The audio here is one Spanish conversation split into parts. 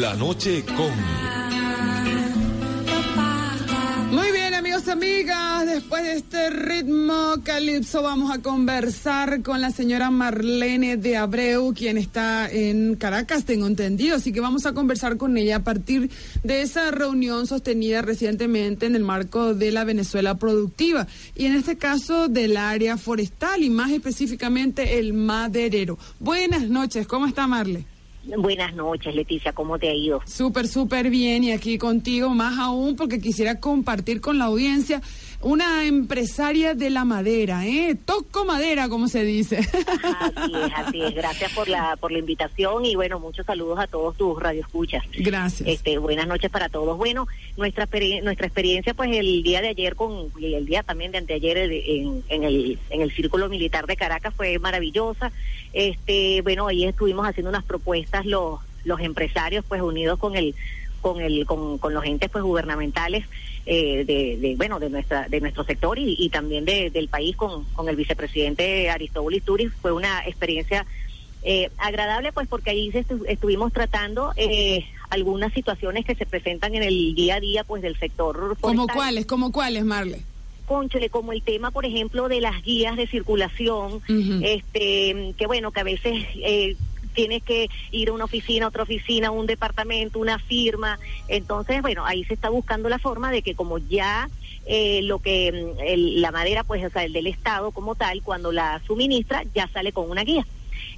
La noche con Muy bien, amigos, amigas, después de este ritmo calipso vamos a conversar con la señora Marlene de Abreu, quien está en Caracas, tengo entendido, así que vamos a conversar con ella a partir de esa reunión sostenida recientemente en el marco de la Venezuela Productiva y en este caso del área forestal y más específicamente el maderero. Buenas noches, ¿cómo está Marle? Buenas noches, Leticia, ¿cómo te ha ido? Súper, súper bien y aquí contigo más aún porque quisiera compartir con la audiencia una empresaria de la madera, ¿eh? Toco madera, como se dice. Así es, así es. Gracias por la por la invitación y bueno, muchos saludos a todos tus radioescuchas. Gracias. Este, buenas noches para todos. Bueno, nuestra nuestra experiencia pues el día de ayer con y el día también de anteayer en, en el en el Círculo Militar de Caracas fue maravillosa. Este, bueno, ahí estuvimos haciendo unas propuestas los los empresarios pues unidos con el con el con, con los entes pues gubernamentales eh, de, de, bueno de nuestra de nuestro sector y, y también de, del país con, con el vicepresidente Aristóbulo Isturiz fue una experiencia eh, agradable pues porque ahí estu estuvimos tratando eh, algunas situaciones que se presentan en el día a día pues del sector. ¿Como cuáles? ¿Como cuáles, Marle? Conchole, como el tema, por ejemplo, de las guías de circulación, uh -huh. este, que bueno, que a veces eh, tienes que ir a una oficina, otra oficina, un departamento, una firma. Entonces, bueno, ahí se está buscando la forma de que como ya eh, lo que el, la madera, pues, o sea, el del Estado como tal, cuando la suministra, ya sale con una guía.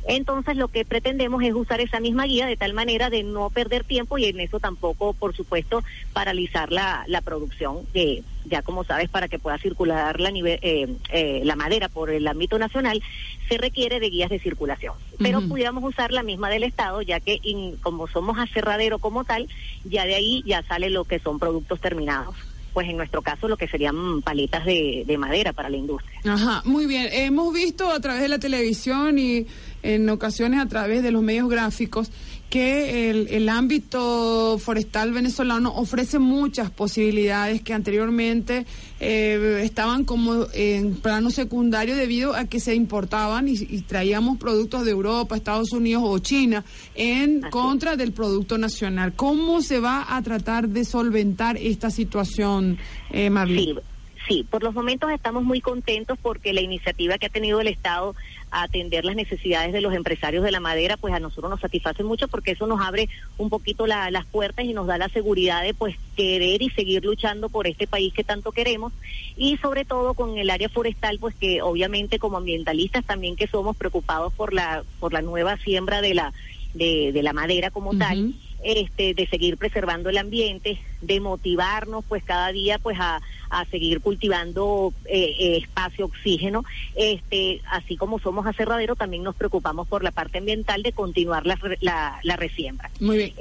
Entonces lo que pretendemos es usar esa misma guía de tal manera de no perder tiempo y en eso tampoco, por supuesto, paralizar la, la producción, que ya como sabes, para que pueda circular la, nivel, eh, eh, la madera por el ámbito nacional, se requiere de guías de circulación. Pero uh -huh. pudiéramos usar la misma del Estado, ya que in, como somos aserradero como tal, ya de ahí ya sale lo que son productos terminados pues en nuestro caso lo que serían paletas de, de, madera para la industria. Ajá, muy bien. Hemos visto a través de la televisión y en ocasiones a través de los medios gráficos que el, el, ámbito forestal venezolano ofrece muchas posibilidades que anteriormente eh, estaban como en plano secundario debido a que se importaban y, y traíamos productos de Europa, Estados Unidos o China en Así. contra del producto nacional. ¿Cómo se va a tratar de solventar esta situación, eh, Marlene? Sí. Sí, por los momentos estamos muy contentos porque la iniciativa que ha tenido el Estado a atender las necesidades de los empresarios de la madera, pues a nosotros nos satisface mucho porque eso nos abre un poquito la, las puertas y nos da la seguridad de pues querer y seguir luchando por este país que tanto queremos y sobre todo con el área forestal, pues que obviamente como ambientalistas también que somos preocupados por la por la nueva siembra de la de, de la madera como uh -huh. tal este, de seguir preservando el ambiente, de motivarnos pues cada día pues a, a seguir cultivando eh, eh, espacio, oxígeno, este, así como somos aserradero también nos preocupamos por la parte ambiental de continuar la, la, la resiembra. Muy bien.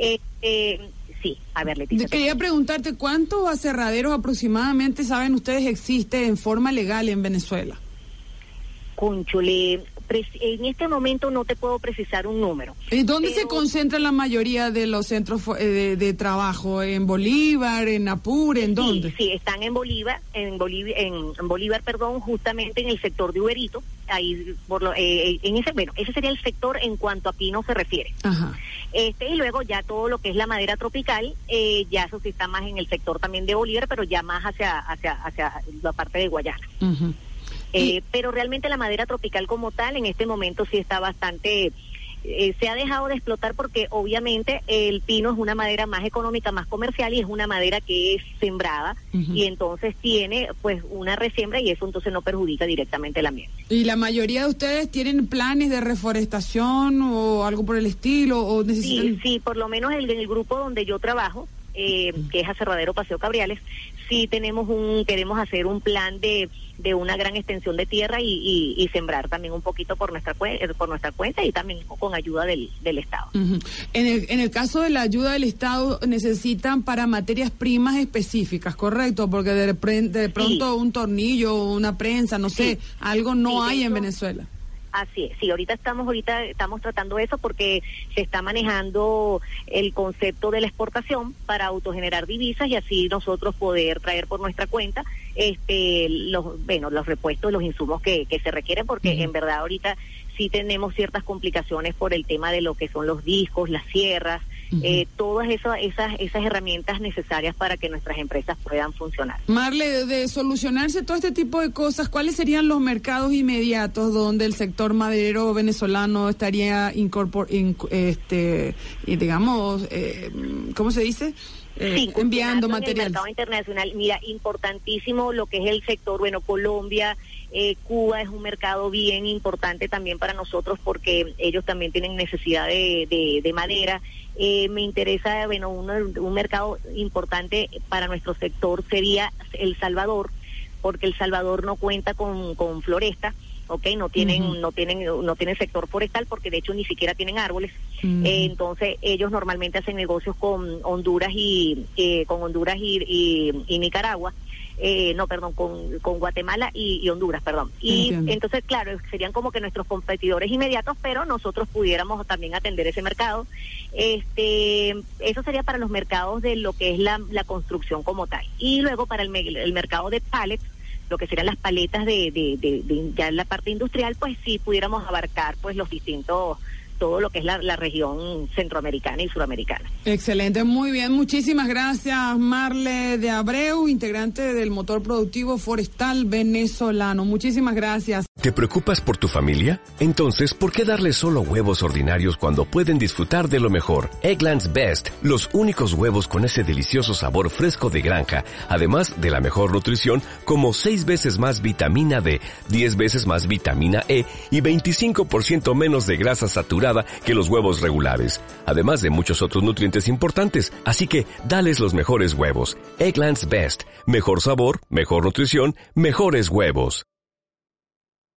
Eh, sí, a ver, Leticia. Quería preguntarte, ¿cuántos aserraderos aproximadamente, saben ustedes, existe en forma legal en Venezuela? Conchole, en este momento no te puedo precisar un número. ¿Y dónde pero... se concentra la mayoría de los centros de, de, trabajo? ¿En Bolívar, en Apure, en dónde? Sí, sí están en Bolívar, en Bolívar, en, en, Bolívar, perdón, justamente en el sector de Uberito. Ahí, por lo, eh, en ese, bueno, ese sería el sector en cuanto a pino se refiere. Ajá. Este, y luego ya todo lo que es la madera tropical, eh, ya eso sí está más en el sector también de Bolívar, pero ya más hacia, hacia, hacia la parte de Guayana. Uh -huh. Eh, pero realmente la madera tropical como tal en este momento sí está bastante eh, se ha dejado de explotar porque obviamente el pino es una madera más económica, más comercial y es una madera que es sembrada uh -huh. y entonces tiene pues una resiembra y eso entonces no perjudica directamente el ambiente. ¿Y la mayoría de ustedes tienen planes de reforestación o algo por el estilo o necesitan... Sí, sí, por lo menos en el, el grupo donde yo trabajo eh, que es Aserradero Paseo Cabriales, sí tenemos un, queremos hacer un plan de, de una gran extensión de tierra y, y, sembrar también un poquito por nuestra, por nuestra cuenta y también con ayuda del, del Estado. en, el, en el caso de la ayuda del Estado, necesitan para materias primas específicas, ¿correcto? Porque de, de pronto un tornillo, una prensa, no sé, algo no hay en Venezuela. Así es, sí, ahorita estamos, ahorita estamos tratando eso porque se está manejando el concepto de la exportación para autogenerar divisas y así nosotros poder traer por nuestra cuenta este los bueno los repuestos, los insumos que, que se requieren porque en verdad ahorita sí tenemos ciertas complicaciones por el tema de lo que son los discos, las sierras, eh, todas esas, esas, esas herramientas necesarias para que nuestras empresas puedan funcionar. Marle, de solucionarse todo este tipo de cosas, ¿cuáles serían los mercados inmediatos donde el sector maderero venezolano estaría incorpor este, digamos, eh, ¿cómo se dice? Eh, enviando material. En el mercado internacional, mira, importantísimo lo que es el sector, bueno, Colombia, eh, Cuba es un mercado bien importante también para nosotros porque ellos también tienen necesidad de, de, madera. Eh, me interesa, bueno, un mercado importante para nuestro sector sería El Salvador, porque El Salvador no cuenta con, con floresta. ¿Ok? No tienen, no tienen, no tienen sector forestal porque de hecho ni siquiera tienen árboles. Eh, entonces ellos normalmente hacen negocios con Honduras y con Honduras y, y Nicaragua eh, no, perdón, con, con Guatemala y, Honduras, perdón. Y entonces, claro, serían como que nuestros competidores inmediatos, pero nosotros pudiéramos también atender ese mercado. Este, eso sería para los mercados de lo que es la, la construcción como tal. Y luego para el, el mercado de pallets, lo que serían las paletas de, de, de, de ya la parte industrial, pues sí pudiéramos abarcar pues los distintos todo lo que es la, la, región centroamericana y suramericana. Excelente, muy bien. Muchísimas gracias, Marle de Abreu, integrante del motor productivo forestal venezolano. Muchísimas gracias. ¿Te preocupas por tu familia? Entonces, ¿por qué darles solo huevos ordinarios cuando pueden disfrutar de lo mejor? Eggland's Best, los únicos huevos con ese delicioso sabor fresco de granja, además de la mejor nutrición, como 6 veces más vitamina D, 10 veces más vitamina E y 25% menos de grasa saturada que los huevos regulares, además de muchos otros nutrientes importantes. Así que dales los mejores huevos. Egglands Best. Mejor sabor, mejor nutrición, mejores huevos.